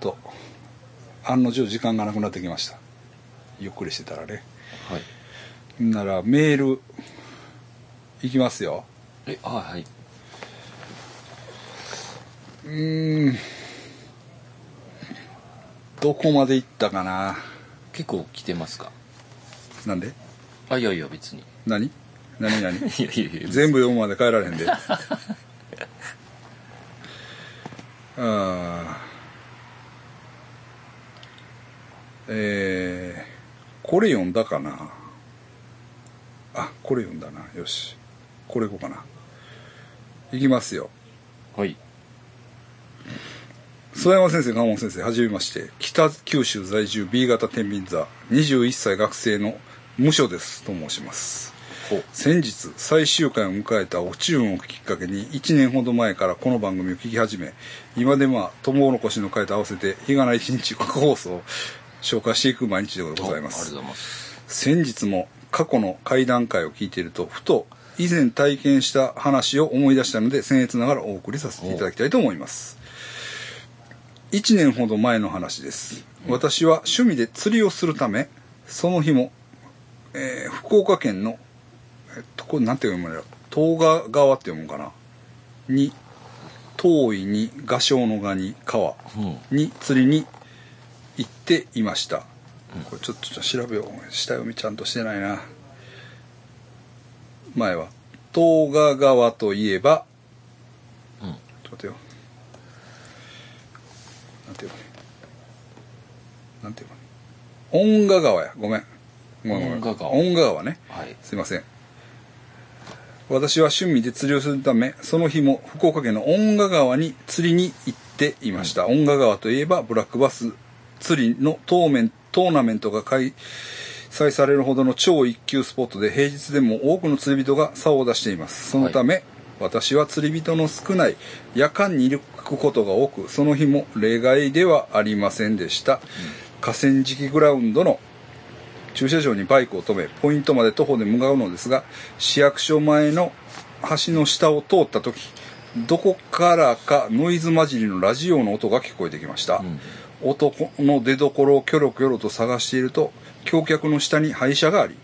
と。案の定時間がなくなってきました。ゆっくりしてたらね。はい。ならメールいきますよ。えあはい。うーん。どこまで行ったかな。結構来てますか？なんで？あいやいや別に。何？何何 いやいやいや。全部読むまで帰られへんで。ああえー、これ読んだかな？あこれ読んだな。よし。これいこうかな。いきますよ。はい。諏訪山先生、賀門先生、はじめまして。北九州在住 B 型天秤座、21歳学生の無所です。と申します。先日、最終回を迎えたオチューンをきっかけに、1年ほど前からこの番組を聞き始め、今でまあ、友残しの回と合わせて、日がな一日放送。を紹介していく毎日でございまあありがとうすご。ざいます。先日も過去の会談会を聞いているとふと以前体験した話を思い出したので僭越ながらお送りさせていただきたいと思います1年ほど前の話です私は趣味で釣りをするためその日も、えー福岡県のえっとこれなんて読むんだろう東賀川って読むんかなに遠いに画商の画に川うん。に釣りに行っていました、これちょっと調べよう。下読みちゃんとしてないな。前は。東賀川といえば。うん。ちょっと待ってよ。なんていうかねなんていうかね恩賀川や。ごめん。ごめんごめん。恩賀川。恩賀川ね。はい。すいません。私は趣味で釣りをするためその日も福岡県の恩賀川に釣りに行っていました、恩賀川といえばブラックバス釣りのトーメントーナメントが開催されるほどの超一級スポットで平日でも多くの釣り人が竿を出しています。そのため、私は釣り人の少ない夜間に行くことが多くその日も例外ではありませんでした、河川敷グラウンドの駐車場にバイクを止めポイントまで徒歩で向かうのですが市役所前の橋の下を通った時どこからかノイズ混じりのラジオの音が聞こえてきました、うん。男の出所をキョロキョロと探していると橋脚の下に廃車があり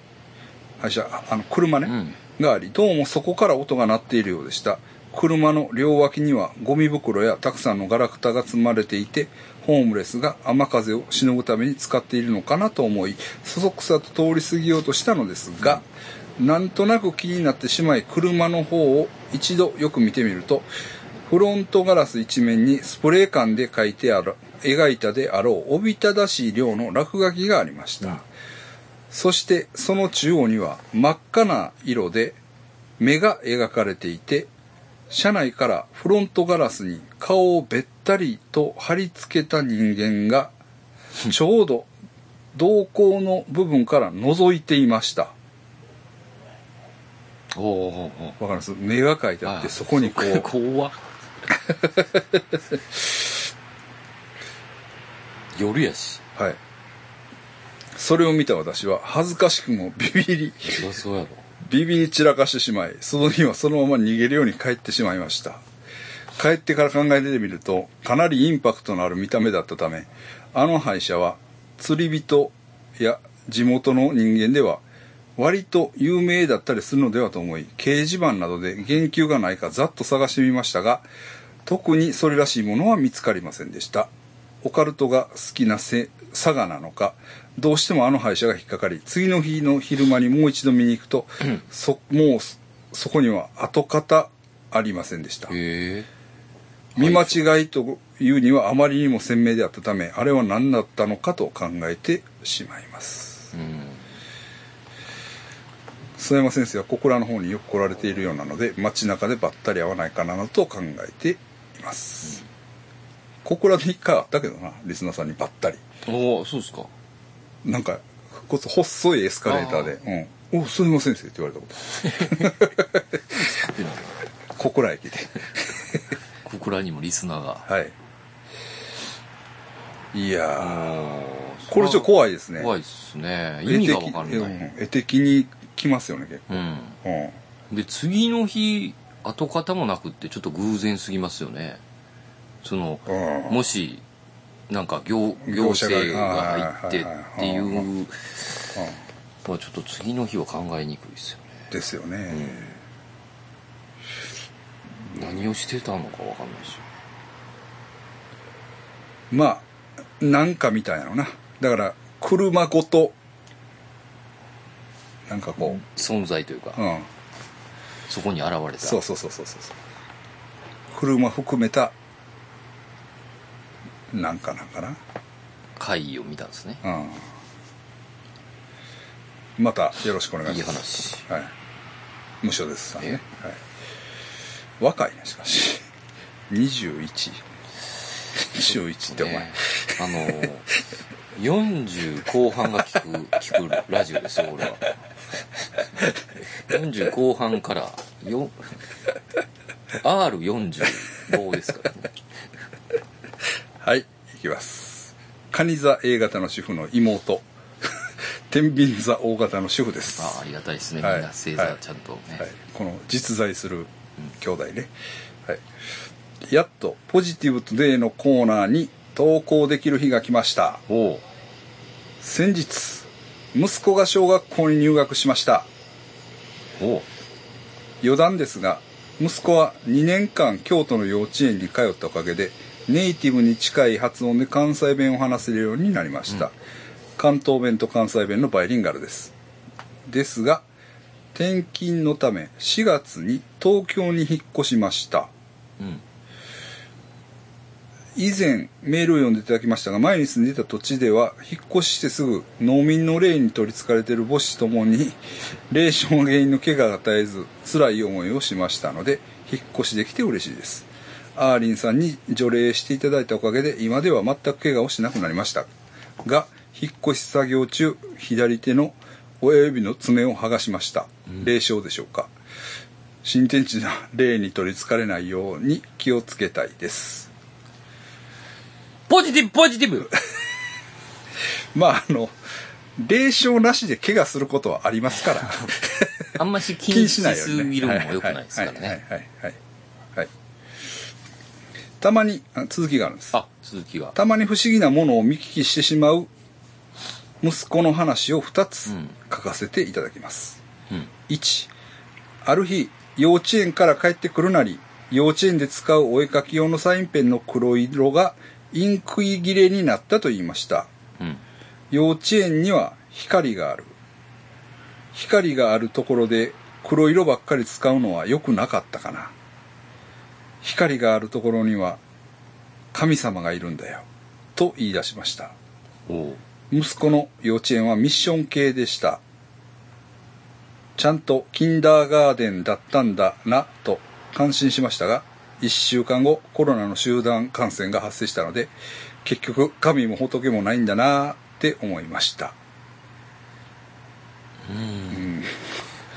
廃車ああの車ね、うん。がありどうもそこから音が鳴っているようでした車の両脇にはゴミ袋やたくさんのガラクタが積まれていてホームレスが雨風をしのぐために使っているのかなと思いそそくさと通り過ぎようとしたのですが、なんとなく気になってしまい車の方を一度よく見てみるとフロントガラス一面にスプレー缶で描いてある描いたであろうおびただしい量の落書きがありました、そしてその中央には真っ赤な色で目が描かれていて車内からフロントガラスに顔をべったりと貼り付けた人間が ちょうど瞳孔の部分から覗いていました。おお。わかります？目が描いてあってそこにこう。怖っ 夜やし。はいそれを見た私は恥ずかしくもビビりそりゃそうやろ。ビビり散らかしてしまいその日はそのまま逃げるように帰ってしまいました帰ってから考えてみるとかなりインパクトのある見た目だったためあの歯医者は釣り人や地元の人間では割と有名だったりするのではと思い掲示板などで言及がないかざっと探してみましたが特にそれらしいものは見つかりませんでしたオカルトが好きなせ佐賀なのかどうしてもあの歯医者が引っかかり次の日の昼間にもう一度見に行くと、そもうそそこには跡形ありませんでした。見間違いというにはあまりにも鮮明であったためあれは何だったのかと考えてしまいますうん。須山先生は小倉の方によく来られているようなので街中でばったり会わないかなと考えています、小倉で一回あったけどなリスナーさんにばったりおお、そうですか。なんかこそ細いエスカレーターで「うん、お須山先生」って言われたこと。小倉駅で小倉にもリスナーが。はいいやこれちょっと怖いですね怖いですね。意味がわかんない。うん絵的に来ますよね結うん。構、うん、で、次の日、跡形もなくってちょっと偶然すぎますよね。その、うん。もし、なんか行行業者が政が入ってっていうまあちょっと次の日は考えにくいですよね。ですよね、何をしてたのかわかんないし。まあなんかみたいなのな。だから車ごとなんかこ存在というか、ううん。そこに現れた。そうそうそうそうそう。車含めたなんかなんかな会を見たんですね。うん。またよろしくお願いいいします。話。はい。無償ですさんね、えはい、若いねしかし。2121ってお前、ね。あの40後半が聞く聞くラジオですよ俺は。40後半からよ R45 ですからねはい、いきます。カニ座 A 型の主婦の妹。天秤座 O 型の主婦です。ああありがたいですね、はいみんな星座ちゃんとね、はい、この実在する兄弟ね。はい。やっとポジティブトゥデイのコーナーに投稿できる日が来ました。先日、息子が小学校に入学しました。余談ですが息子は2年間京都の幼稚園に通ったおかげでネイティブに近い発音で関西弁を話せるようになりました、関東弁と関西弁のバイリンガルです。ですが転勤のため4月に東京に引っ越しました。うん。以前メールを読んでいただきましたが前に住んでいた土地では引っ越ししてすぐ農民の霊に取りつかれている母子ともに霊障が原因の怪我が絶えず辛い思いをしましたので引っ越しできて嬉しいですアーリンさんに除霊していただいたおかげで今では全く怪我をしなくなりました。が引っ越し作業中左手の親指の爪を剥がしました。霊障でしょうか。新天地な霊に取りつかれないように気をつけたいです。ポジティブポジティブ。まああの霊障なしで怪我することはありますから。あんまし気気ににししないようにね。すぎるのも良くないですからねはいはいはいはいはいたまにあ続きがあるんです。あ続きが。たまに不思議なものを見聞きしてしまう息子の話を2つうん。書かせていただきます、うん。1ある日幼稚園から帰ってくるなり幼稚園で使うお絵描き用のサインペンの黒色がインク切れになったと言いました。うん。幼稚園には光がある。光があるところで黒色ばっかり使うのは良くなかったかな光があるところには神様がいるんだよと言い出しました。息子の幼稚園はミッション系でした。ちゃんとキンダーガーデンだったんだなと感心しましたが1週間後コロナの集団感染が発生したので結局神も仏もないんだなって思いました。うん。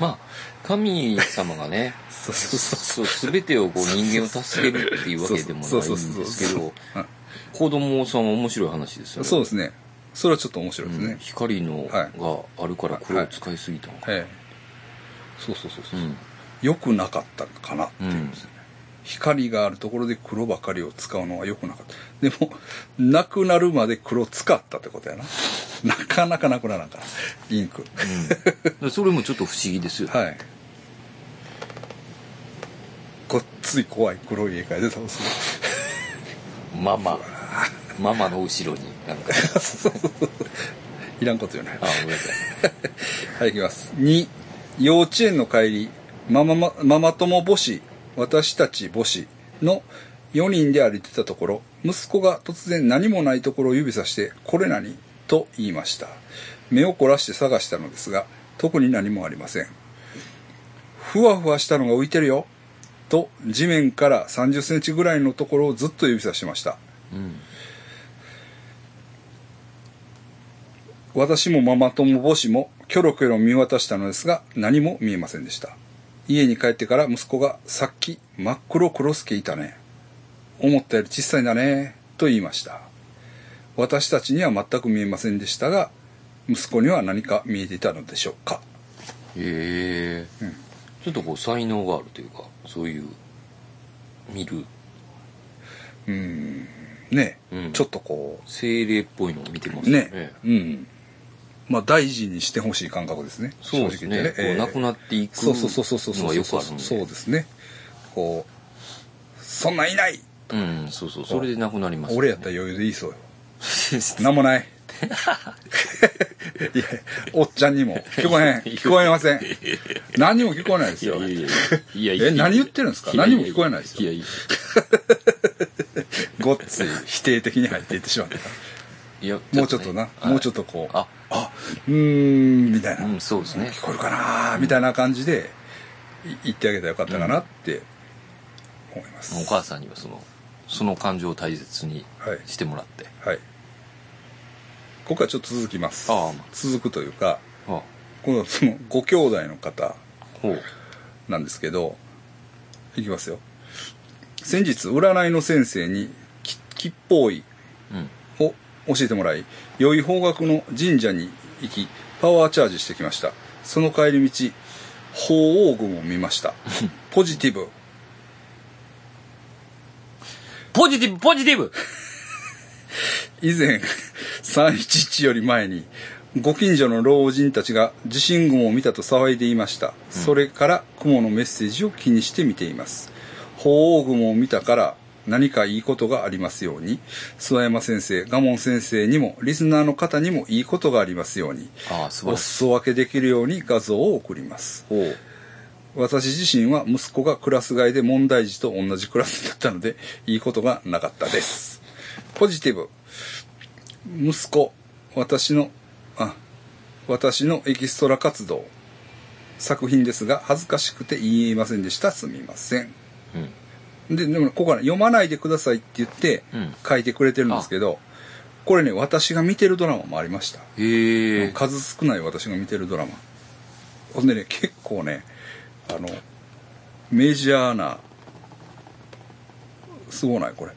まあ神様がね そうそうそうそう全てをこう人間を助けるっていうわけでもないんですけど子供さんは面白い話ですよねそうですねそれはちょっと面白いですうんね、光のはいがあるからこれを使いすぎたのか、ええそうそうそうそう、うん良くなかったかなっていうんですよね、光があるところで黒ばかりを使うのは良くなかったでもなくなるまで黒使ったってことやななかなかなくならんからインクうん、それもちょっと不思議ですよ、はいごっつい怖い黒い絵描いてたんですねママママの後ろになんか いらんことよねあごめんなさい はい、いきます。2、幼稚園の帰り、マママママ友母子、私たち母子の4人で歩いてたところ、息子が突然何もないところを指さして、これ何？と言いました。目を凝らして探したのですが、特に何もありません。ふわふわしたのが浮いてるよ。と、地面から30センチぐらいのところをずっと指さしました。うん私もママ友母子もキョロキョロ見渡したのですが何も見えませんでした。家に帰ってから息子がさっき真っ黒クロスケいたね。思ったより小さいんだねと言いました。私たちには全く見えませんでしたが息子には何か見えていたのでしょうか。へえ、うんちょっとこう才能があるというかそういう見る。うーん。ね、うん。ちょっとこ精霊っぽいのを見てまうすよね。ね。うん。まあ大事にしてほしい感覚ですね。そうですね。正直言ってこうなくなっていくそうそうそうそうそうのがよくあるんで。そう。ですねこうそんなんいない。うん、そうそう。それでなくなります、俺やったら余裕でいいそうよ。なんもないいやおっちゃんにも聞こえへん。聞こえません。何にも聞こえないですよ。いやいやえ何言ってるんですか？何も聞こえないですよ。いやいや。ごっつい否定的に入っていってしまった。いや、もうちょっとな、もうちょっととこうあ。あうーんみたいな、うん、そうですね。聞こえるかなみたいな感じでい言ってあげたらよかったかなって思います、お母さんにはその、その感情を大切にはい。してもらって。はいここはちょっと続きます。ああ。続くというかあこのそのご兄弟の方ほう。なんですけどいきますよ。先日占いの先生にき吉報医うん。を教えてもらい良い方角の神社に行きパワーチャージしてきました。その帰り道鳳凰雲を見ました。ポジティブ。ポジティブ、ポジティブ以前311より前にご近所の老人たちが地震雲を見たと騒いでいました、それから雲のメッセージを気にして見ています。鳳凰雲を見たから何かいいことがありますように。諏訪山先生賀門先生にもリスナーの方にもいいことがありますように。お。裾分けできるように画像を送ります。私自身は息子がクラス替えで問題児と同じクラスだったのでいいことがなかったですポジティブ。息子。私のあ私のエキストラ活動。作品ですが恥ずかしくて言えませんでした。すみません。うん。ででもここはね読まないでくださいって言ってうん。書いてくれてるんですけど、これね私が見てるドラマもありました。へえ。数少ない私が見てるドラマ。ほんでね結構ねあのメジャーなすごないこれ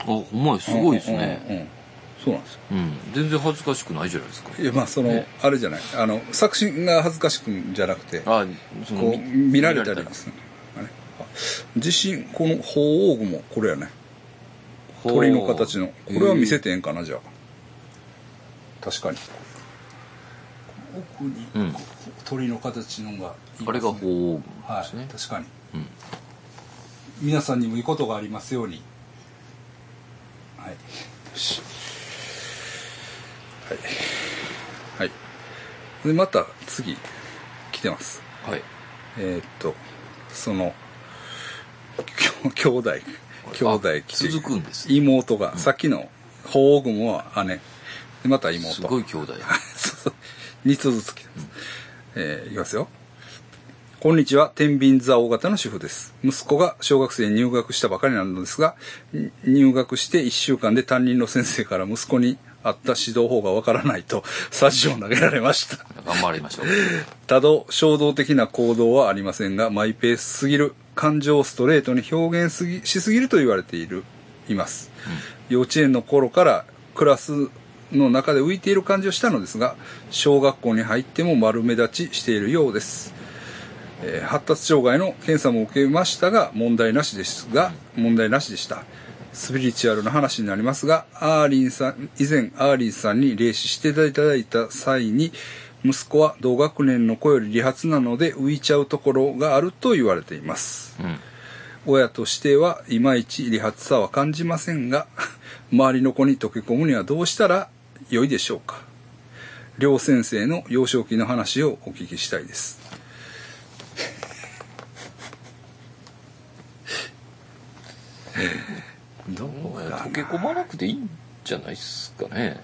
あ、ほんまやすごいですね。うんうんうんそうなんですよ。うん。全然恥ずかしくないじゃないですか。いやまあその、ね。あれじゃない。あの作品が恥ずかしくんじゃなくてあ、そのこう見られたり見らするあれあ地震この鳳凰雲これやね。鳥の形の。これは見せてええんかなじゃあ。確かに。奥にうん。鳥の形のがいいね。あれが鳳凰はですね。い確かに。うん。皆さんにもいいことがありますようにはい。よし。はい。はい。でまた次来てます。はい。えーっとその 兄弟兄弟あ来て。続くんです妹が、さっきの鳳凰雲は姉。でまた妹。すごい兄弟。そう2つずつ来てます。えーいきますよ。こんにちは。天秤座大型の主婦です。息子が小学生に入学したばかりなのですが、に入学して1週間で担任の先生から息子にあった指導法がわからないと、サジを投げられました。頑張りましょう。多度衝動的な行動はありませんがマイペースすぎる感情をストレートに表現すぎしすぎると言われているいます、幼稚園の頃からクラスの中で浮いている感じをしたのですが小学校に入っても丸目立ちしているようです、えー発達障害の検査も受けましたが問題なしですが問題なしでした。スピリチュアルな話になりますがアーリンさん以前アーリンさんに霊視していただいた際に息子は同学年の子より理髪なので浮いちゃうところがあると言われています。うん。親としてはいまいち理髪さは感じませんが 周りの子に溶け込むにはどうしたら良いでしょうか。両先生の幼少期の話をお聞きしたいです どう溶け込まなくていいんじゃないですかね。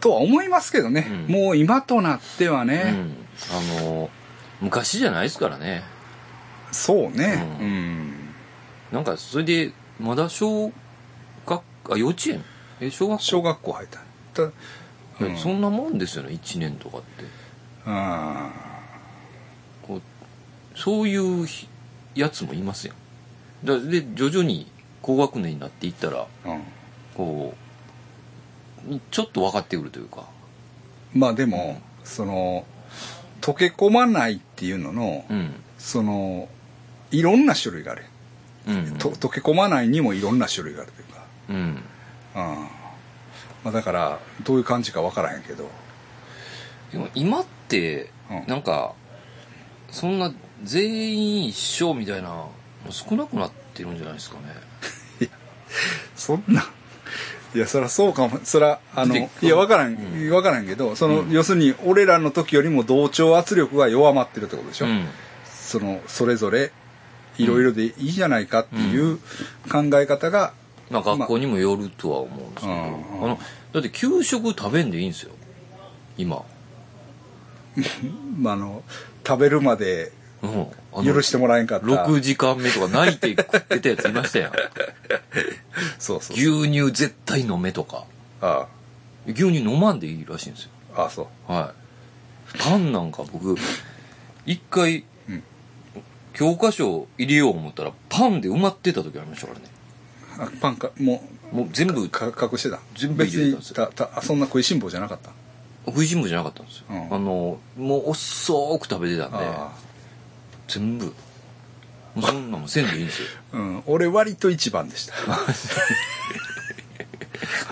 とは思いますけどね、うん。もう今となってはうね、ん。あの、昔じゃないですからね。そうね。ううん、なんか、それで、まだ小学、あ、幼稚園？え、小学校？小学校入った。たうん。そんなもんですよね、1年とかって。あこうそういうひやつもいますよ。だで、徐々に高学年になっていったら、ーうん。こう、ちょっと分かってくるというか。まあでもその溶け込まないっていうのの、うん。そのいろんな種類がある。うんと溶け込まないにもいろんな種類があるというか、うん。うん。まあ、だからどういう感じかわからへんけど。でも今ってうん。なんかそんな全員一緒みたいなの少なくなってるんじゃないですかね そんな。いやそりゃそうかも。そりゃあのいやわからん、うん。わからんけどその、うん。要するに俺らの時よりも同調圧力が弱まってるってことでしょ、うん。そのそれぞれいろいろでいいじゃないかっていう考え方が、まあ学校にもよるとは思うんですけど、うん。あのだって給食食べんでいいんですよ。今、まあ、あの食べるまでうん、許してもらえんかった。6時間目とか泣いて食ってたやついましたやん。そうそう牛乳絶対飲めとか。あ牛乳飲まんでいいらしいんですよ。あああそう。はい。パンなんか僕一回、うん。教科書入れよう思ったらパンで埋まってた時ありましたからね。あパンかももう全部うか隠してた？全部入れてたんですよ。そんな食いしん坊じゃなかった？食いしん坊じゃなかったんですよ、うん。あのもう遅く食べてたんで。あ全部。もうそんなもんせんでいいんですよ。あうん俺割と一番でした。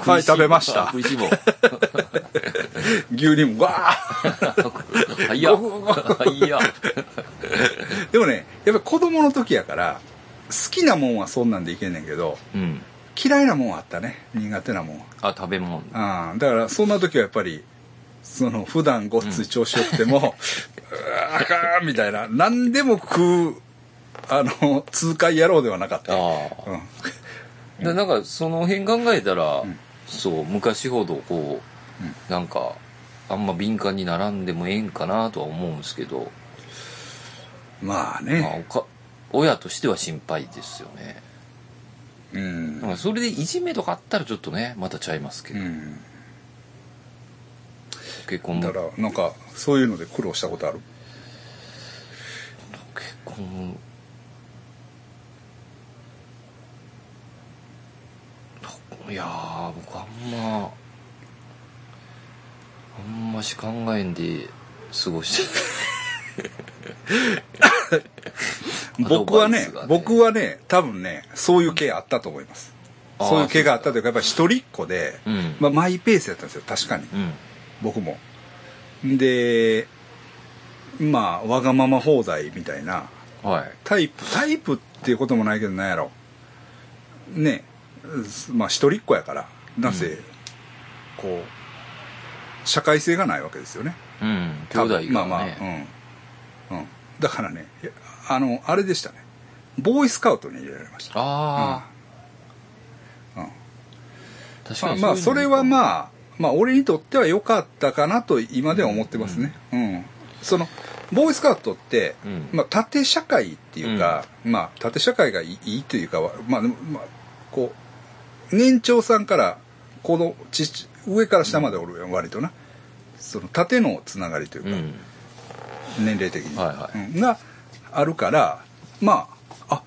はい食べました。食いしん坊。牛乳もわー。はいやはいやでもねやっぱ子供の時やから好きなもんはそんなんでいけんねんけどうん。嫌いなもんはあったね。苦手なもんは。あ食べ物。あだからそんな時はやっぱりその普段ごっつい調子よくても、うわあかんみたいな。何でも食うあの痛快野郎ではなかった。あよ、あ。うん、でなんかその辺考えたら、ん。そう昔ほどこう、なんかあんま敏感にならんでもええんかなとは思うんですけど、まあまあ、ね、おか親としては心配ですよね。うん。それでいじめとかあったらちょっとねまたちゃいますけど、うん、結婚も。だからなんかそういうので苦労したことある？結婚。いやー僕あんまあんまし考えんで過ごして 僕はねね。僕はね多分ねそういう系あったと思います。そういう系があったというかやっぱり一人っ子で、うん。まあ、マイペースやったんですよ確かに。うん僕も。でまあわがまま放題みたいな。はい。タイプタイプっていうこともないけどなんやろ。ね。まあ一人っ子やから。なぜ、うん。こう社会性がないわけですよね。うん。兄弟がね、まあまあうん、うん、だからねあのあれでしたね。ボーイスカウトに入れられました。ああ、うん。確かにまあまあそれはあまあまあ俺にとっては良かったかなと今では思ってますね。うん、そのボーイスカウトって、うん。まあ縦社会っていうか、まあ縦社会がいいというかはまあまあこう年長さんからこのち上から下までおるやん割とな。その縦のつながりというか、うん。年齢的に、はいはい。うん。があるからまああ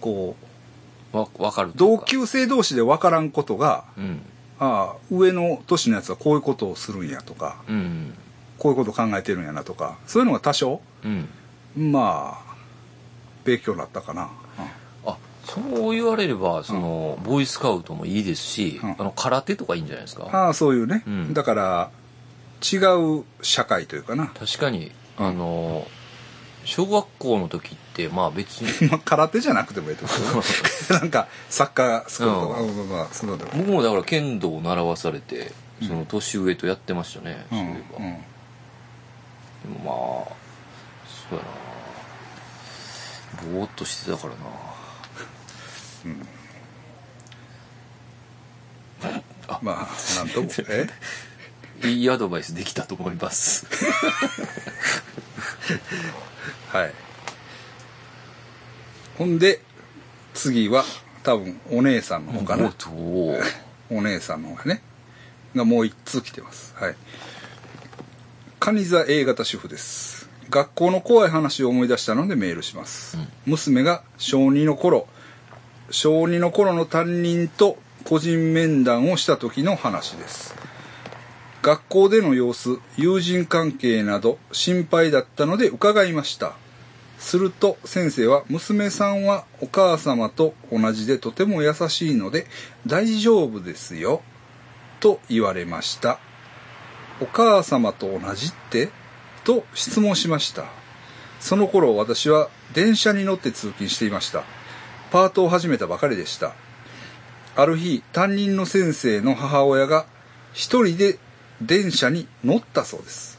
こうわ分かる同級生同士で分からんことがうんああ上の年のやつはこういうことをするんやとかうん。こういうことを考えてるんやなとかそういうのが多少うん。まあ勉強になったかな、あそう言われればその、ボーイスカウトもいいですし、うん。あの空手とかいいんじゃないですか？ああそういうね、うん。だから違う社会というかな。確かにあの小学校の時ってまあ別に。まあ空手じゃなくてもいいと思う なんかサッカースクールとか、ううんまあそういうのでも僕もだから剣道を習わされてその年上とやってましたね、うんそういえば、うん。でもまあそうやな。ぼーっとしてたからな。まあなんとも。え？いいアドバイスできたと思います はい。ほんで次は多分お姉さんの方かな、お お姉さんの方がね。がもう一通来てます。はい。蟹座 A 型主婦です。学校の怖い話を思い出したのでメールします、娘が小2の頃小2の頃の担任と個人面談をした時の話です。学校での様子友人関係など心配だったので伺いましたすると先生は娘さんはお母様と同じでとても優しいので大丈夫ですよと言われました。お母様と同じって？と質問しました。その頃私は電車に乗って通勤していました。パートを始めたばかりでした。ある日、担任の先生の母親が一人で電車に乗ったそうです。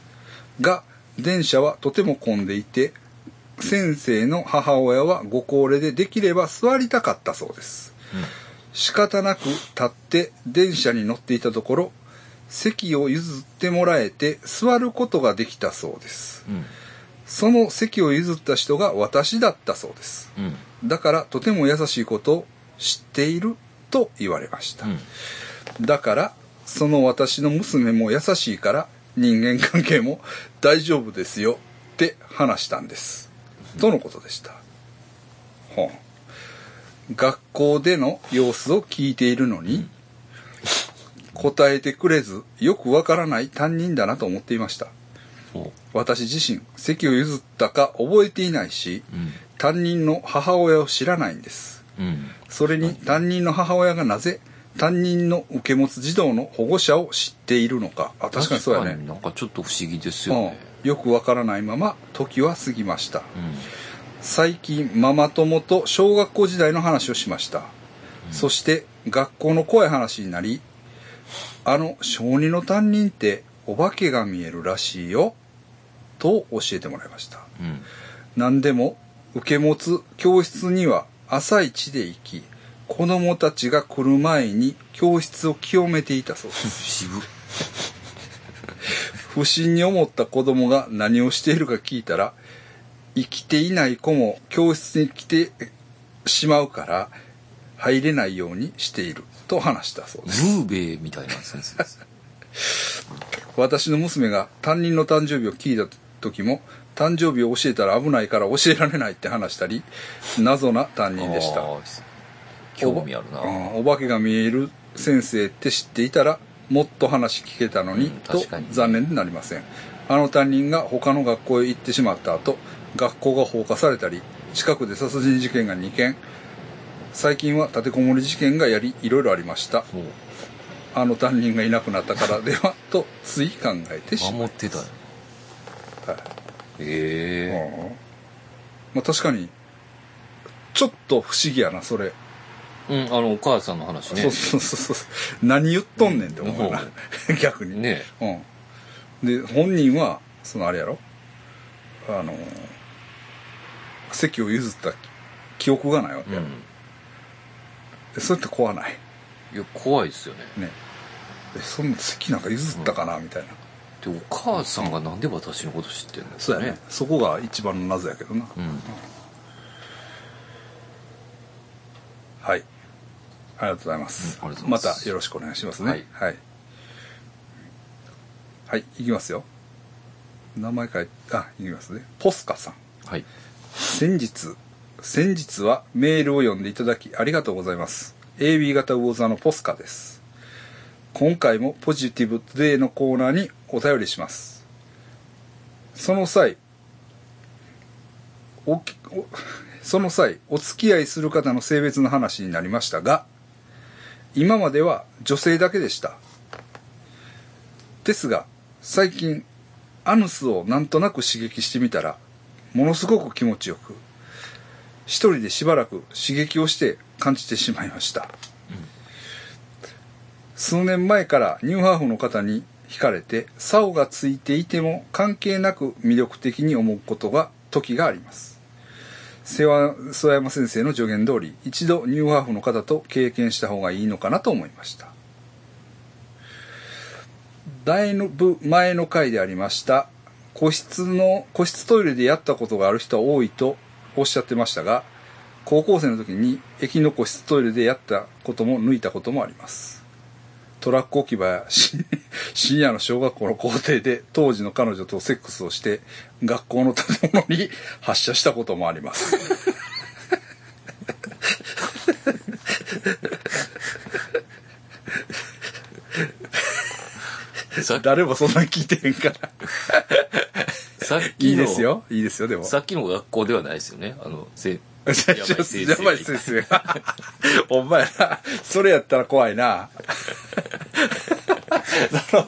が、電車はとても混んでいて、先生の母親はご高齢でできれば座りたかったそうです。仕方なく立って電車に乗っていたところ、席を譲ってもらえて座ることができたそうです。うんその席を譲った人が私だったそうです。うんだからとても優しいことを知っていると言われました。うんだから、その私の娘も優しいから人間関係も大丈夫ですよって話したんです。とのことでした？ほう学校での様子を聞いているのに、答えてくれずよくわからない担任だなと思っていました。ほ私自身、席を譲ったか覚えていないし、ううん担任の母親を知らないんです。うんそれに担任の母親がなぜ担任の受け持つ児童の保護者を知っているのか。あ、確かにそうやね。なんかちょっと不思議ですよねうん。よくわからないまま時は過ぎました。うん最近ママ友と小学校時代の話をしました。そして学校の怖い話になり、あの小児の担任ってお化けが見えるらしいよ、と教えてもらいました。うん何でも受け持つ教室には朝一で行き、子供たちが来る前に教室を清めていたそうです。渋 不審に思った子供が何をしているか聞いたら、生きていない子も教室に来てしまうから入れないようにしていると話したそうです。ムーベイみたいな先生です私の娘が担任の誕生日を聞いた時も、誕生日を教えたら危ないから教えられないって話したり、謎な担任でした。興味あるな。うんお化けが見える先生って知っていたらもっと話聞けたのに、うんと残念でなりません。あの担任が他の学校へ行ってしまった後学校が放火されたり近くで殺人事件が2件最近は立てこもり事件がやりいろいろありました。あの担任がいなくなったから ではとつい考えてしま守ってたよ。う、はい。え。うん。まあ、確かにちょっと不思議やなそれ。えうんあのお母さんの話ね。そうそうそうそう。何言っとんねんって思うな、逆に。ね。うん。で本人はそのあれやろ？あの席を譲った記憶がないわけや。ろ、うん。でそれって怖ない？いや怖いですよね。ね。えそんな席なんか譲ったかな、みたいな。でお母さんがなんで私のこと知ってんの？そうやね。そこが一番の謎やけどな、うん。はいありがとうございます,、ます。たよろしくお願いしますね。はい。はい、はい、いきますよ。名前書いてあいきますね。ポスカさん。はい。先日先日はメールを読んでいただきありがとうございます。AB 型魚座のポスカです。今回もポジティブトゥデイのコーナーにお便りします。その際おきお その際お付き合いする方の性別の話になりましたが今までは女性だけでした。ですが最近アヌスをなんとなく刺激してみたらものすごく気持ちよく一人でしばらく刺激をして感じてしまいました、数年前からニューハーフの方に惹かれて竿がついていても関係なく魅力的に思うことが時があります。世話曽山先生の助言通り一度ニューハーフの方と経験した方がいいのかなと思いました。だいぶ前の回でありました個室の個室トイレでやったことがある人は多いとおっしゃってましたが高校生の時に駅の個室トイレでやったことも抜いたこともあります。トラック置き場や深 深夜の小学校の校庭で当時の彼女とセックスをして学校の建物に発射したこともあります。さ誰もそんな聞いてへんから。さっきのいいですよ。いいですよでも。さっきの学校ではないですよね。あのやばい先生お前らそれやったら怖いな。その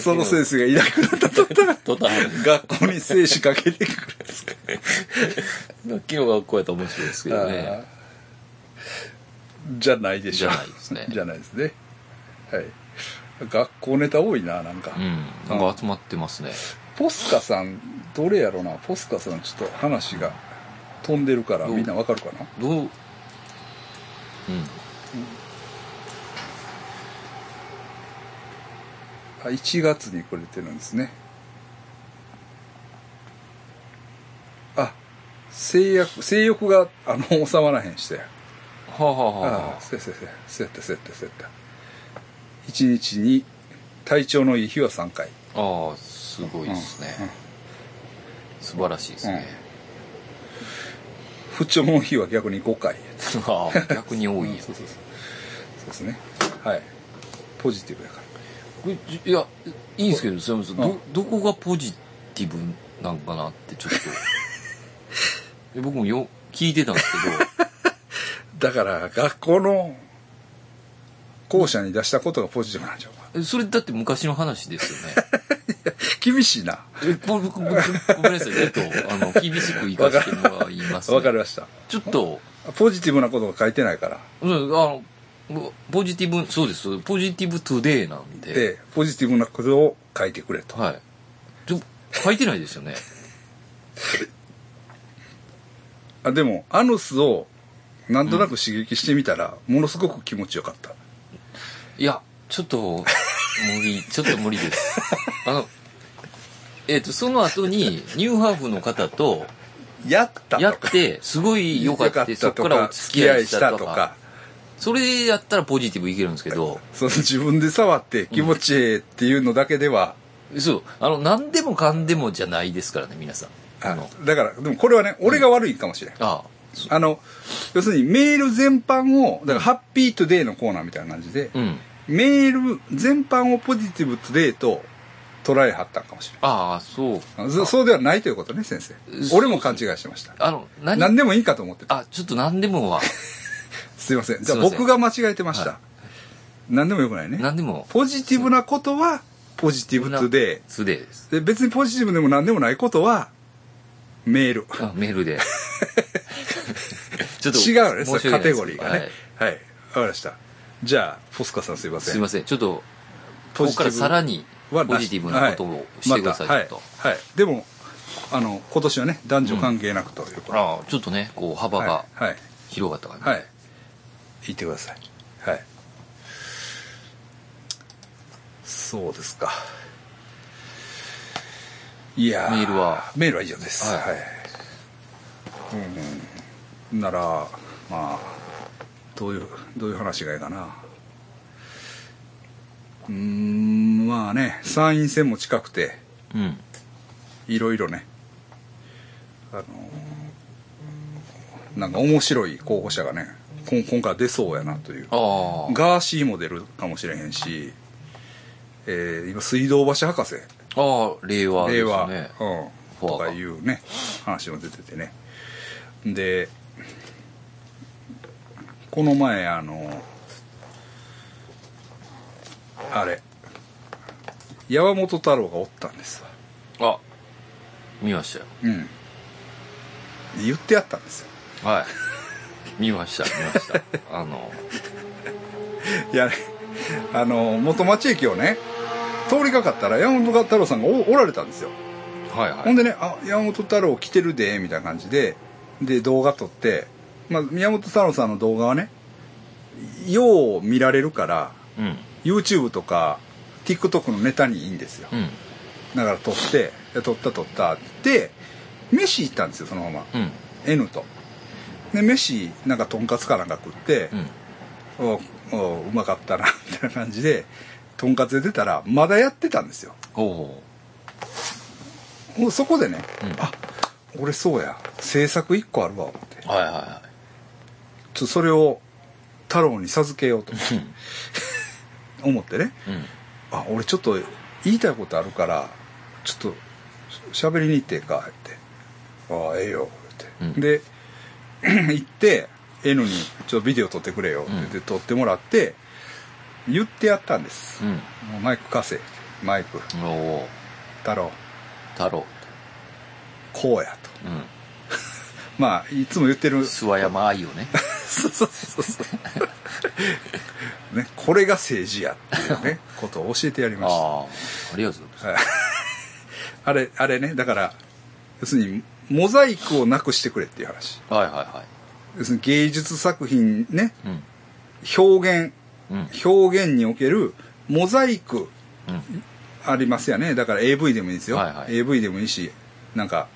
その先生がいなくなった途端途端学校に生死かけてくるんですか。さっきの学校やったら面白いですけどね。じゃないでしょじゃないですね。じゃないですね。はい。学校ネタ多いななんか、うん。なんか集まってますね。ポスカさんどれやろな。ポスカさんちょっと話が飛んでるからみんなわかるかな？どう？うん。あ1月にこれ出てるんですね。あ性欲性欲があの収まらへんしてはあ、はあはああ。あそうやそうやそうや。ったそうやったそうやった。1日に体調のいい日は3回。ああすごいですね、うんうん。素晴らしいですね、不調の日は逆に5回ああ逆に多いやん そうそうそう。そうですね。はい。ポジティブやから。いやいいんですけどすみません。うんどどこがポジティブなんかなってちょっと。え僕もよ聞いてたんです だから学校の校舎に出したことがポジティブなんちゃうか。それだって昔の話ですよね厳しいな。えごめんなさいちょっとあの厳しく言かせてもらいます、ね、わかりました。ちょっとポジティブなことが書いてないから。うんあのポジティブそうです。ポジティブトゥデイなんで。でポジティブなことを書いてくれと。はい。ちょ書いてないですよね。あでもアヌスをなんとなく刺激してみたら、ものすごく気持ちよかった。いやちょっと無理ちょっと無理です。あのえっ、とその後にニューハーフの方とやったやってすごい良かったよそこからお付き合いしたとかそれやったらポジティブいけるんですけど。その自分で触って気持ちええっていうのだけでは、そう。あの何でもかんでもじゃないですからね皆さん。あの。だからでもこれはね俺が悪いかもしれん、あ。あの要するにメール全般をだからハッピートゥデイのコーナーみたいな感じで、うんメール全般をポジティブトゥデイと捉えはったんかもしれああそうないそそうではないということね先生。俺も勘違いしてました。あの何？何でもいいかと思ってた。あちょっと何でもは。すいません。じゃあ僕が間違えてました、は何でもよくないね。何でも。ポジティブなことはポジティブトゥデイ素でです。で別にポジティブでも何でもないことはメール。あメールで。ちょっと違うねカテゴリーがね。はい。わ、かりましたじゃあポスカさんすいません。すいません。ちょっとここからポジティブさらにはポジティブなことをしてください、またちょっと、はい、はい、でもあの今年はね男女関係なくということで、ああちょっとねこう幅がはい。はい。広がった感じ、はい。言ってください。はい。そうですか。いやメールは？メールは以上です。ははいい、うん、ならまあどういうどういう話がいいかな。うーんまあね参院選も近くてうん。いろいろねあのなんか面白い候補者がね今回出そうやなという。ああ。ガーシーも出るかもしれへんし、えー今水道橋博士。ああ令和です令和、ねうん、とかいうね話も出ててね。でこの前あのあれ山本太郎がおったんですわ。あ見ましたよ。うん。言ってやったんですよ。はい。見ました見ました。あのいやねあの元町駅をね通りかかったら山本太郎さんがおおられたんですよ。はいはい。ほんでね「あ山本太郎来てるで」みたいな感じでで動画撮って、まあ、宮本太郎さんの動画はねよう見られるからうん。YouTube とか TikTok のネタにいいんですよ。うん。だから撮ってで撮った撮ったって飯行ったんですよそのまま。うん。N と。で飯なんかとんかつかなんか食ってうん。おおうまかったな みたいな感じでとんかつで出たらまだやってたんですよ。ほもうそこでね、うん。あ俺そうや制作1個あるわ思って。うはいはいはちょっとそれを太郎に授けようと。い思ってね。うん。うんあ俺ちょっと言いたいことあるからちょっと喋りに行ってええかって「ああええよ」って、うん。で 行って N に「ちょっとビデオ撮ってくれよ」って言って撮ってもらって言ってやったんです、うん。マイク貸せマイク。太郎。太郎。こうやと。うん。まあいつも言ってる。諏訪山愛をね そうそうそうそう。ねこれが政治やっていうね ことを教えてやりました。ああありがとうございます。あれあれねだから要するにモザイクをなくしてくれっていう話。はいはいは要するに芸術作品ねいうん。表現うん。表現におけるモザイクうん。ありますよね。だから AV でもいいですよ、はいはい。AV でもいいしなんか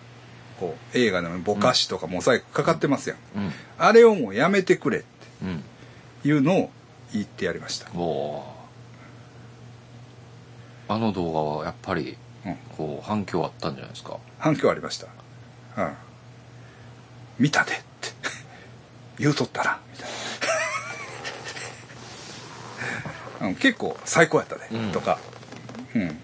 こう映画でもぼかしとかモザイクかかってますやん、うん。あれをもうやめてくれっうん。ていうのを言ってやりました。おおあの動画はやっぱりうん。こう反響あったんじゃないですか？反響ありました。うん。見たでって。言うとったなみたいな、うん、結構最高やったで、うん。とか。うん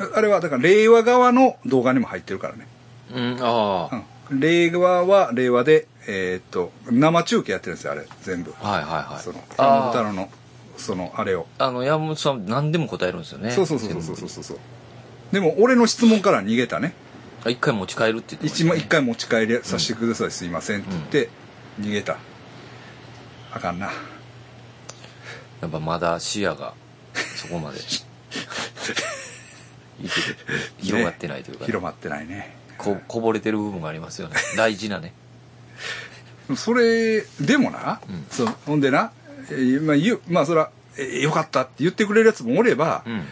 ああれはだから令和側の動画にも入ってるからね、うんああ、うん、令和は令和でえーっと生中継やってるんですよあれ全部、はいはいはい。その山本あ太郎のそのあれを。ああの山本さん何でも答えるんですよねそうそうそうそうそう。そうそうでも俺の質問から逃げたね。あ一回持ち帰るって言ってましたね。一回持ち帰りさせてください、すいませんって言って逃げた。あかんな。やっぱまだ視野がそこまで 広がってないというか、ね。広まってないね。ここぼれてる部分がありますよね。大事なね。それでもな、うん。そうほんでな、えーまあ言うまあそら、えーよかったって言ってくれるやつもおれば、うん。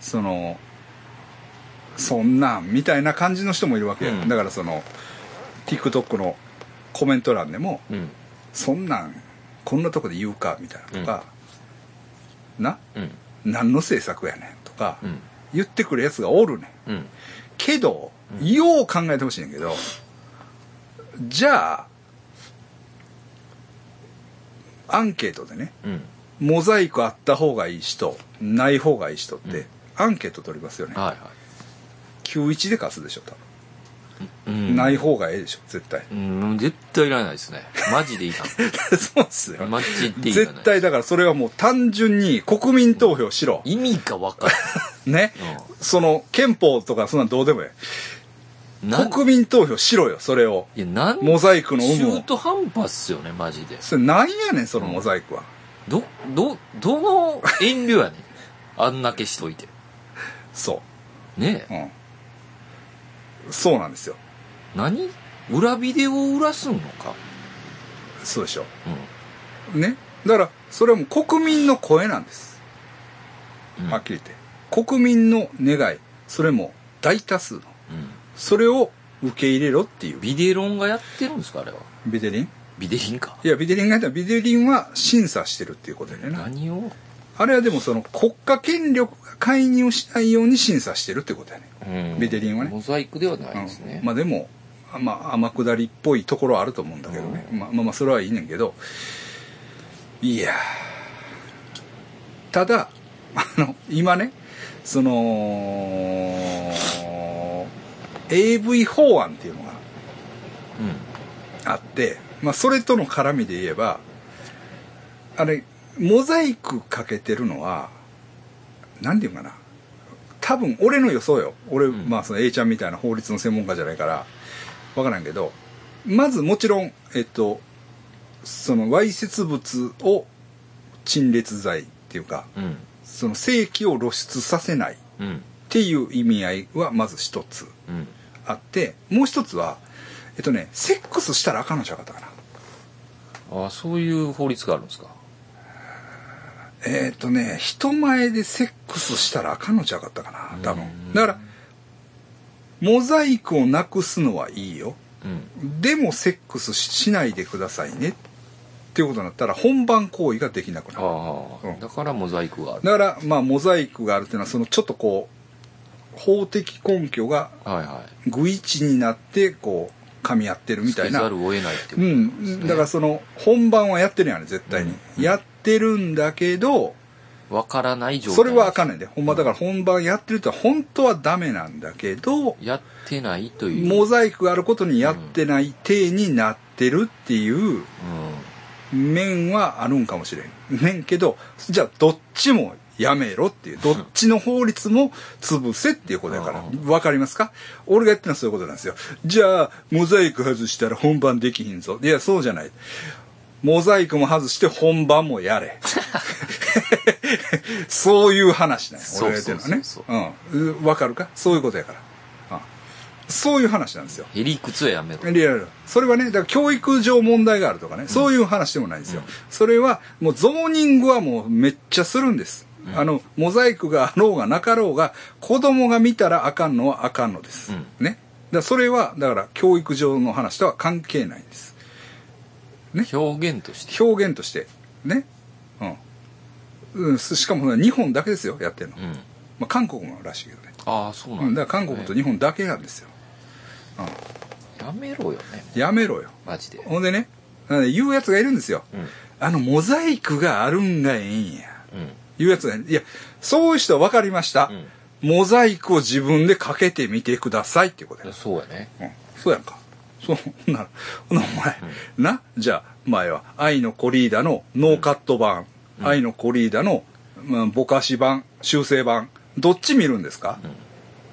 そのそんなんみたいな感じの人もいるわけ。よ、うん。だからその TikTok のコメント欄でもうん。そんなんこんなとこで言うかみたいなとか、なうん。何の制作やねんとか、うん言ってくるやつがおるねん。うん。けど、うん。よう考えてほしいんやけどじゃあアンケートでねうん。モザイクあった方がいい人ない方がいい人って、うん。アンケート取りますよね。はいはい。91で貸すでしょ多分、うんない方がええでしょ絶対。うん絶対いらないですね。マジでいら そうっすよ。んマジでいい絶対だからそれはもう単純に国民投票しろ、意味が分かる。ね。その憲法とかそんなんどうでもええ。な国民投票しろよそれを。いやなん？モザイクの有無を。中途半端っすよねマジで。それなんやねんそのモザイクは、どどどの遠慮やねん。あんだけしといて。そねえ。ううんそうなんですよ。何？裏ビデオを売らすのか？そうでしょ。うね？だからそれはもう国民の声なんです、んうん。はっきり言って。国民の願い。それも大多数の。うん。それを受け入れろっていう。ビデロンがやってるんですかあれは？ビデリン？ビデリンか。いやビデリンがやったらビデリンは審査してるっていうことやね。何を？あれはでもその国家権力が介入しないように審査してるってことやねうん。ビデリンはね。モザイクではないですね。うん、まあでもあまあ天下りっぽいところはあると思うんだけどね、うまあまあまあそれはいいねんけど。いや。ーただあの今ねその AV 法案っていうのがうん。あって、まあ、それとの絡みで言えばあれモザイクかけてるのは何て言うかな多分俺の予想よ。俺、ん。まあその A ちゃんみたいな法律の専門家じゃないから。分からんけど。まずもちろんえっとそのわいせつ物を陳列罪っていうかうん。その正規を露出させないっうん。ていう意味合いはまず一つうん。あってもう一つはえっとねセックスしたらあかんのちゃうかったかな。あそういう法律があるんですか？えっ、とね人前でセックスしたらあかんのちゃうかったかな多分。うんだからモザイクをなくすのはいいよ。うん。でもセックスしないでくださいね。っていうことになったら本番行為ができなくなる。うん。だからモザイクがある。だからまあモザイクがあるっていうのはそのちょっとこう法的根拠がはいはい。具一になってこう噛み合ってるみたいな。ざるを得ないってうことね。ん。だからその本番はやってるやんね絶対に、うん。やってるんだけどわからない状態。それはあかんねんで。ほんまだから本番やってると本当はダメなんだけどやってないという。モザイクがあることにやってない体になってるっていう面はあるんかもしれん。ねんけどじゃあどっちもやめろっていう。どっちの法律も潰せっていうことやから。うん。わかりますか？俺が言ってるのはそういうことなんですよ。じゃあモザイク外したら本番できひんぞ。いやそうじゃないモザイクも外して本番もやれ。そういう話なんや俺が言ってるのはね。そうん。わかるか？そういうことやから、うん、そういう話なんですよ。へりくつはやめろ。いやいや。それはね、だから教育上問題があるとかね、そういう話でもないんですよ。それは、もうゾーニングはもうめっちゃするんです。あの、モザイクがあろうがなかろうが、子供が見たらあかんのはあかんのです。うん。ね。だそれは、だから教育上の話とは関係ないんです。表現として表現として。ね。うん。うん、しかも日本だけですよ、やってるの。うんまあ、韓国もらしいけどね。ああそうなうんん、だだから韓国と日本だけなんですよ。やめろよねやめろよ。マジでほんでね、言うやつがいるんですよ。うんあの、モザイクがあるんがええんや。うんいうやつがいいや、そういう人は分かりました。モザイクを自分でかけてみてくださいっていうことや。そうやねうん。そうやんか。そう、なら、ほんならお前、な、じゃあ、前は、愛のコリーダのノーカット版、愛のコリーダの、まあ、ぼかし版、修正版、どっち見るんですか、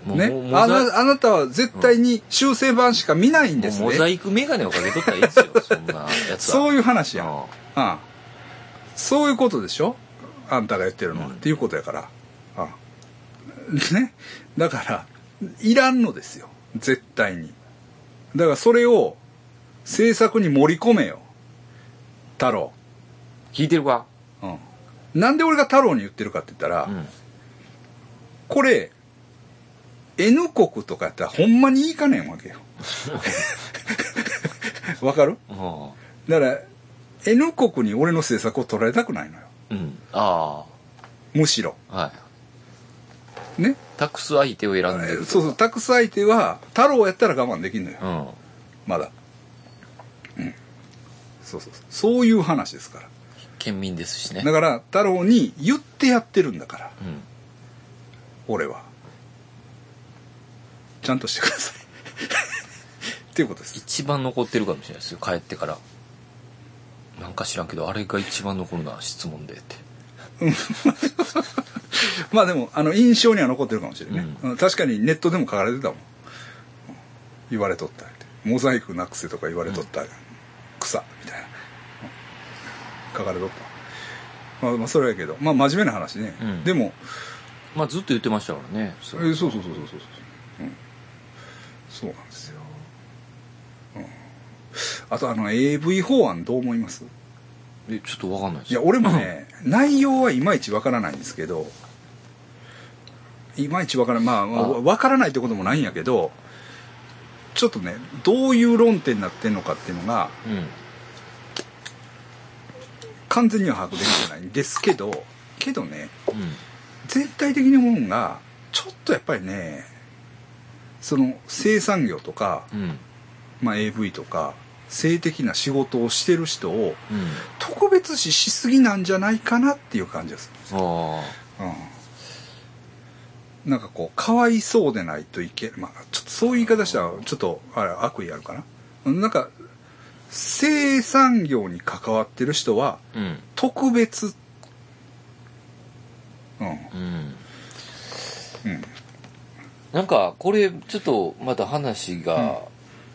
ね？あなあなたは絶対に修正版しか見ないんですね。モザイクメガネをかけとったらいいですよ そんなやつは。そういう話やん。あそういうことでしょ？あんたが言ってるのは、っていうことやから。ああ。ね？だから、いらんのですよ。絶対に。だからそれを制作に盛り込めよ。太郎。聞いてるか？うん。なんで俺が太郎に言ってるかって言ったら、うんこれ、N 国とかやったらほんまにいかねんわけよ。わかる？あだから、N 国に俺の制作を取られたくないのよ。あうんあむしろ。あはいね。タックス相手を選んでるそうそう、タックス相手は、太郎やったら我慢できんのよ。うんまだ。うん。そうそうそう。そういう話ですから。県民ですしねだから、太郎に言ってやってるんだから、うん俺は。ちゃんとしてください。っていうことです。一番残ってるかもしれないですよ帰ってからなんか知らんけどあれが一番残るな質問でって まあでも、あの、印象には残ってるかもしれないね。ううん確かにネットでも書かれてたもん。うん言われとった。モザイクなくせとか言われとった。草、みたいな。うん書かれとった。まあ、まあ、それやけど。まあ、真面目な話ね。うんでも、まあずっと言ってましたからねそえーそうそうそうそうそうそう。うん。そうなんですよ。うん。あと、あの、AV 法案どう思います？えちょっとわかんないです。いや、俺もね、内容はいまいちわからないんですけど、いまいちわからない、まあ、まああ。わからないってこともないんやけど、ちょっとね、どういう論点になってんのかっていうのが、うん。完全には把握できてないんですけど、けどね、うん。全体的に思うのが、ちょっとやっぱりね、その生産業とか、うん。まあ AV とか、性的な仕事をしてる人をうん。特別視しすぎなんじゃないかなっていう感じがする。あうん、なんかこうかわいそうでないといけまあちょっとそういう言い方したらちょっとあれ悪意あるかな。なんか生産業に関わってる人は特別。うん。うん。うん。なんかこれちょっとまた話が、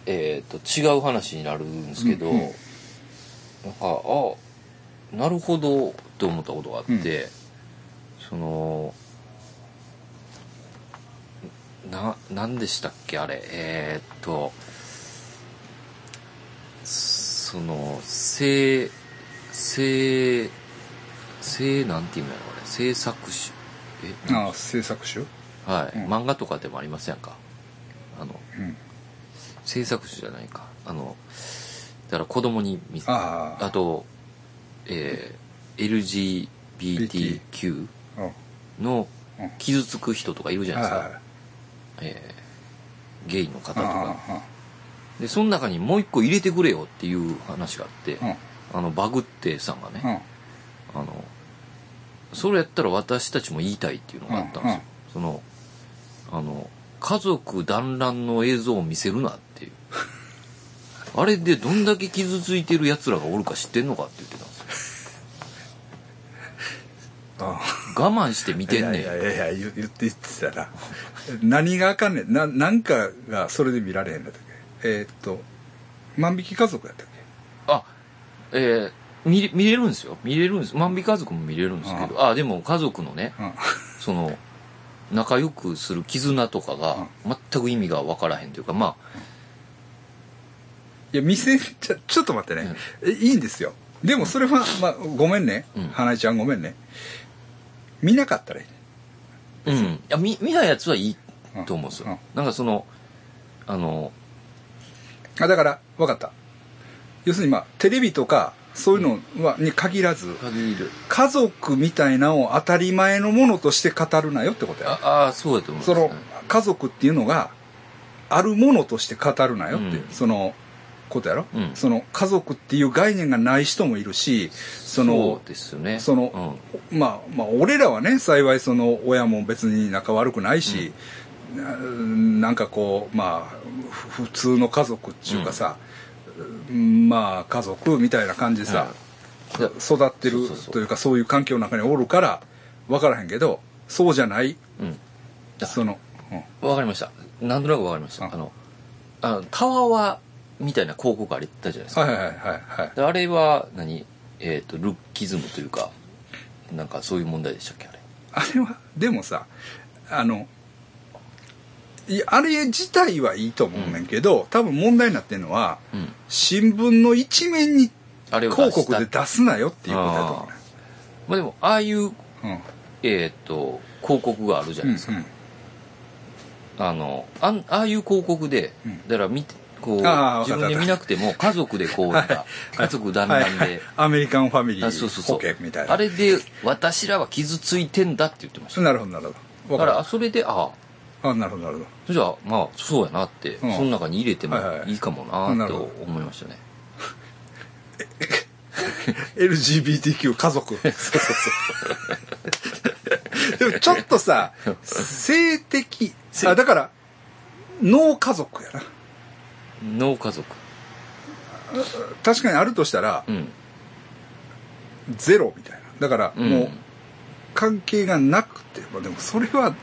えっ、と違う話になるんですけど、うんうん。なんかあなるほどって思ったことがあって、そのな何でしたっけあれ。えっ、とその制制制なんていうんだろうあれ。制作種えああ制作種はい、うん。漫画とかでもありませんか？あのうん制作種じゃないか。あのだから子供に見せああ。あと、えー LGBTQ うんのうん。傷つく人とかいるじゃないですか、えーゲイの方とあかあでその中にもう一個入れてくれよっていう話があって、あのバグってさんがね、あのそれやったら私たちも言いたいっていうのがあったんですよ、そのあの家族団らんの映像を見せるなっ あれでどんだけ傷ついてる奴らがおるか知ってんのかって言ってたんですよ。あ我慢して見てんねん。いやいやいや言言って言ってたら何があかんねん。ななんかがそれで見られへんだったっけ？えーっと万引き家族やったっけ？あえー見れ見れるんですよ。見れるんです。万引き家族も見れるんですけど。あでも家族のねうんその仲良くする絆とかが全く意味が分からへんというかまいや店ちょちょっと待ってね、えいいんですよ。でもそれは、まあ、ごめんね、うん。花江ちゃんごめんね。見なかったらいい。あうん。いや見見ないやつはいいと思うんですよ、うん。なんかそのあのあだから分かった。要するにまあテレビとかそういうのは、に限らず限る。家族みたいなのを当たり前のものとして語るなよってことや。ああそうやと思うんです。そのね家族っていうのがあるものとして語るなよって、うん。そのことやろ、うん。その家族っていう概念がない人もいるしそのそうですよね。そのまあまあ俺らはね幸いその親も別に仲悪くないし、ななんかこうまあふ普通の家族っていうかさ、まあ家族みたいな感じでさ、育ってるというかそういう環境の中におるから分からへんけどそうじゃないその、うん。わかりました。なんとなくわかりました。うん。あのあのたわわみたいな広告あれたじゃないですか、はいはいはいはい。であれは何？えっ、とルッキズムというかなんかそういう問題でしたっけあれ？あれは？でもさあのいやあれ自体はいいと思うねんけど、多分問題になってるのはうん。新聞の一面に広告で出すなよっていうことだと思うねまあでもああいううん。えっ、と広告があるじゃないですか、うん。あのあんああいう広告で、うん。だから見てこうあー自分で見なくても家族でこうなんか家族団らんで、アメリカンファミリあそうそうそう。ー保険みたいな。あれで私らは傷ついてんだって言ってました。なるほどなるほど。だからそれであるあなるほどなるほど。じゃあまあそうやなって、うん。その中に入れてもはいはいかもななと思いましたね、LGBTQ 家族。そうそうそう。でもちょっとさ 性的あだから脳家族やな脳家族。確かにあるとしたらうん。ゼロみたいな。だからうん。もう関係がなくて、まあ、でもそれは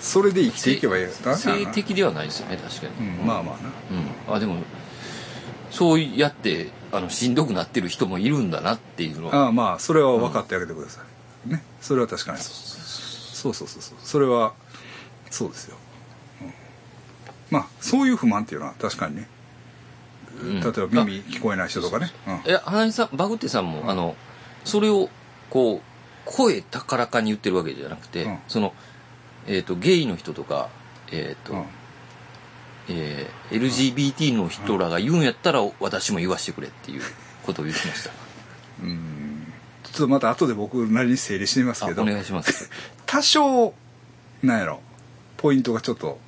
それで生きていけばいいよな性的ではないですよね確かに、うんまあまあな。うん、あでもそうやってあのしんどくなってる人もいるんだなっていうのは。ああまあそれは分かってあげてください、ね。それは確かに。そうそうそう。そうそれはそうですよ、うん。まあそういう不満っていうのは確かにねうん例えば耳聞こえない人とかね、うん。いや花井さんバグテさんも、あのそれをこう声高らかに言ってるわけじゃなくて、うん。その、えー、とゲイの人とか、えーとうん。えー LGBT の人らが言うんやったら私も言わしてくれっていうことを言ってました。うん。ちょっとまた後で僕なりに整理してみますあけど。お願いします。多少なんやろポイントがちょっと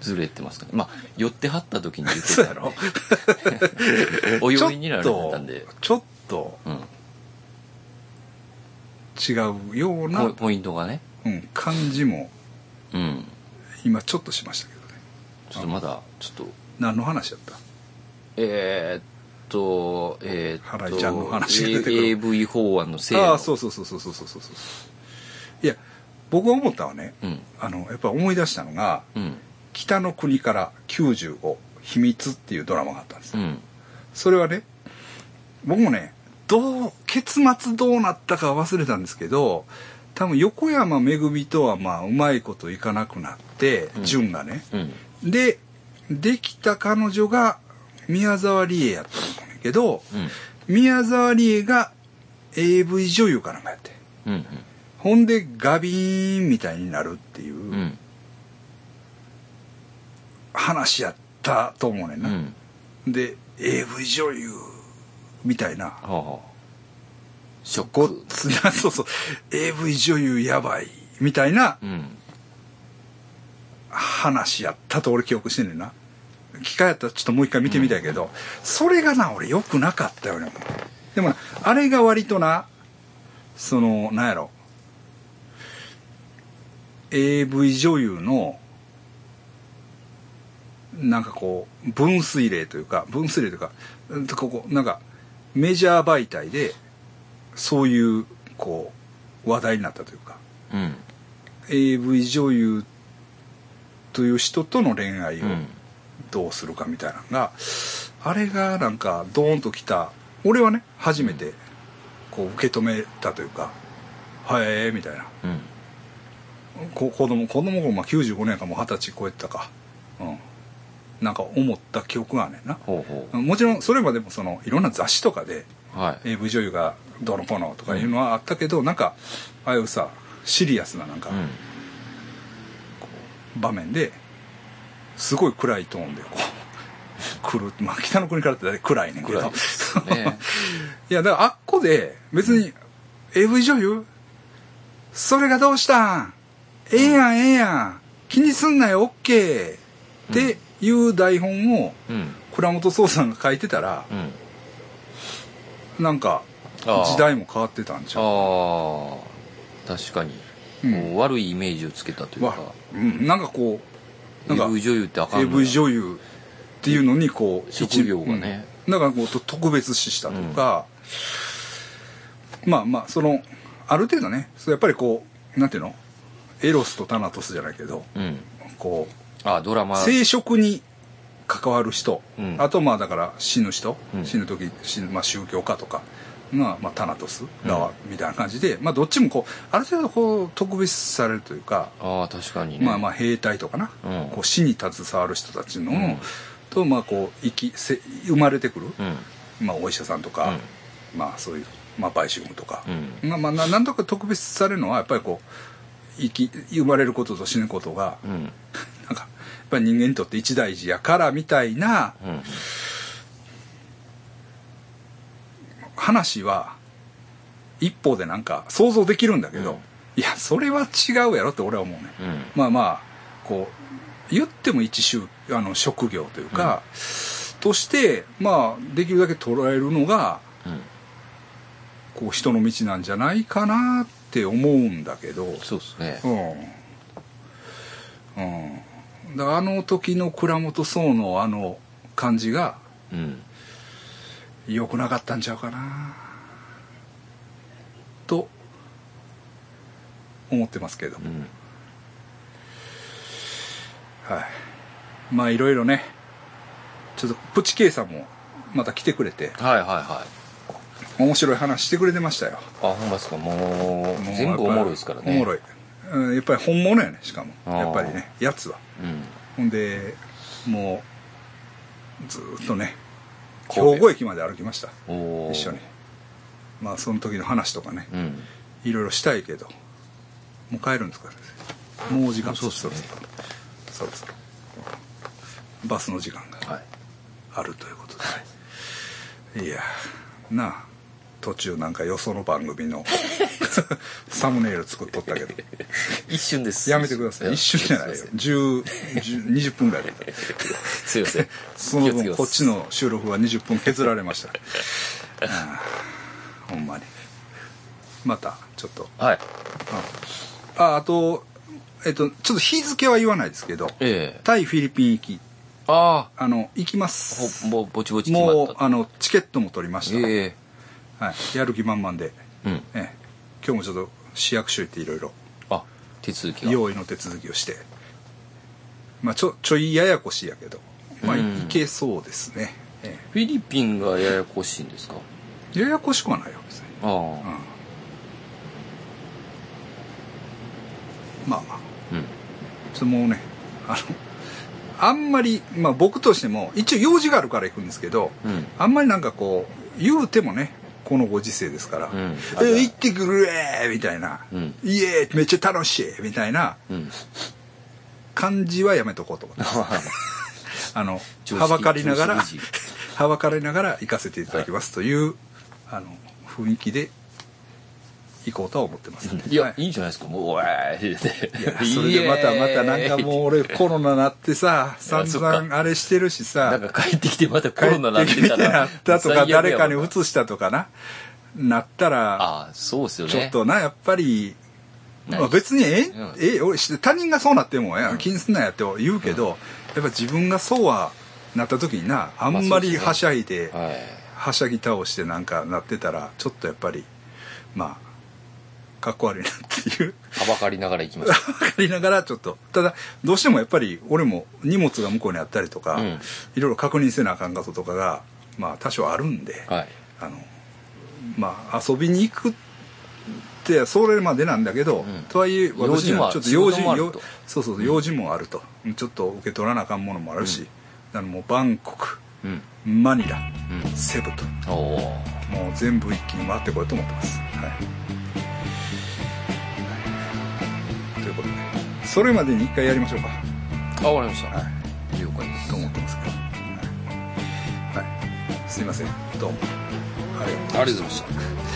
ずれてますかね。まあ、寄ってはった時に言ってた。の お呼びになられたんで。ちょっと、違うような。ポイントがね。うん、感じも、うん。今ちょっとしましたけどね。ちょっとまだ、ちょっと。何の話やった？えー、っと、えー、っと、原井ちゃんの話出てくる。AV 法案のせいああ、そうそうそうそうそうそうそう。いや、僕が思ったはね、うん、あの、やっぱ思い出したのが、うん北の国から95秘密」っていうドラマがあったんです。ようん。それはね僕もねどう結末どうなったか忘れたんですけど多分横山めぐみとはまあうまいこといかなくなってうん。潤、がね。うん。でできた彼女が宮沢りえやったんだけどうん。宮沢りえが AV 女優かなんかやって。うんほんでガビーンみたいになるっていううんうん話やったと思うねんな、うん。で AV 女優みたいな。はあはあ。ショック。つな そうそう。AV 女優やばいみたいなうん。話やったと俺記憶してんねんな。機会やったらちょっともう一回見てみたいけど、それがな俺よくなかったよね。でもなあれが割となそのなんやろ。AV 女優のなんかこう分水嶺というか分水嶺というかここなんかメジャー媒体でそういうこう話題になったというかうん。AV 女優という人との恋愛をうん。どうするかみたいなのが、あれがなんかドーンときた俺はね初めてこう受け止めたというか「はえー」みたいな。うん。こ子供子供頃まあ95年かもう二十歳超えてたか。うんなんか思った記憶があんねんな。ほうほもちろんそれまでもそのいろんな雑誌とかでうはい。AV 女優がどうのこうのとかいうのはあったけど、なんかああいうさシリアスななんかうん。場面ですごい暗いトーンでこう 来る。まあ北の国からって暗いねんけど。暗いね。いやだからあっこで別に AV 女優それがどうしたん？ええやんええやん。気にすんなよオッケー。っていう台本をうん。倉本壮さんが書いてたらうん。なんか時代も変わってたんちゃう？ああ。確かに、うん。こう悪いイメージをつけたというわかうん、なんかこうなんか AV 女優ってあかんの AV 女優っていうのにこう職業がね。うん。なんかこうと特別視したとか、まあまあそのある程度ねやっぱりこうなんていうの？エロスとタナトスじゃないけどうん。こあドラマ。う生殖に関わる人、うん。あとまあだから死ぬ人、うん。死ぬ時死ぬ、まあ、宗教家とか。が、まあ、タナトス側みたいな感じで、まあどっちもこうある程度こう特別視されるというか、ああ確かにね。まあまあ兵隊とかな、うん。こう死に携わる人たちの、うん。とまあこう生きせ生まれてくる、うん。まあ、お医者さんとか、まあそういう、まあ、売春婦とか。う、ん。まあまあななんとか特別視されるのはやっぱりこう生き生まれることと死ぬことがぱり人間にとって一大事やからみたいなうん話は一方でなんか想像できるんだけど、うん。いやそれは違うやろって俺は思うね。うん。まあまあこう言っても一種あの職業というか、としてまあできるだけ捉えるのがうん。こう人の道なんじゃないかなって思うんだけど。そうですね。うん。うんあの時の倉本壮のあの感じがうん良くなかったんちゃうかなと思ってますけど、うん。はい。まあいろいろねちょっとプチ K さんもまた来てくれて。はいはいはい。面白い話してくれてましたよ。あほんまですか。もうもう全部おもろいですからね。おもろい、うん、やっぱり本物やねしかも。やっぱりねやつは。うん。ほんでもうずーっとね兵庫駅まで歩きました。一緒に。まあその時の話とかね。うん。いろいろしたいけどもう帰るんですかもう時間。そうっすね。そろそろバスの時間がはい。あるということで、い、やなあ途中なんかよその番組の サムネイル作っとったけど。一瞬です。やめてください。一瞬じゃないよ。す10 10 20分ぐらいだった。いません。その分こっちの収録は20分削られました。ああほんまに。またちょっと。はい。あ。あとえっとちょっと日付は言わないですけどええ。タイフィリピン行き。ああの行きまあす。ほぼぼちぼちもうあのチケットも取りました、ええはい、やる気満々で、うん。ええ、今日もちょっと市役所行っていろいろあ手続きが。用意の手続きをして。まあちょちょいややこしいやけど。まあいうん。けそうですね、えフィリピンがややこしいんですか？え、ややこしくはないよ別に。ああ。うん。まあまあ。うん。ちょもうねあのあんまりまあ僕としても一応用事があるから行くんですけどうん。あんまりなんかこう言うてもねこのご時世ですから「うん。え行ってくるえ!」みたいな。うん「イエーイめっちゃ楽しい!」みたいな。うん感じはやめとこうと思ってます。あのはばかりながら はばかりながら行かせていただきますという、あの雰囲気で行こうとは思ってます、いや、、はい。いんじゃないですか。もうおーい。っていや それでまたまたなんかもう俺コロナなってさ散々あれしてるしさ。なんか帰ってきてまたコ帰ロナなっってきててたらなったとか誰かにわ移したとかな。なったらああそうですよね。ちょっとなやっぱりまあ、別にええ、うん。ええ俺他人がそうなってもや気にすんなやって言うけど、やっぱ自分がそうはなった時になあんまりはしゃいで、はい。はしゃぎ倒してなんかなってたらちょっとやっぱりまあかっこ悪いなっていう。はばかりながら行きましょ分かりながらちょっとただどうしてもやっぱり俺も荷物が向こうにあったりとか、うん。いろいろ確認せなあかんこととかがまあ多少あるんで、うはい。あのまあ遊びに行くってそれまでなんだけど、うん。とはいえ私にはちょっと用事よ仕事もあるとそうそう用事もあると、ちょっと受け取らなあかんものもあるし、あのもうバンコクうん。マニラうん。セブともう全部一気に回ってこようと思ってます。はい。ことで、それまでに一回やりましょうか。ありました、はい。了解ですと思ってます。はい。はい、すいません。どうも。ありがとうございました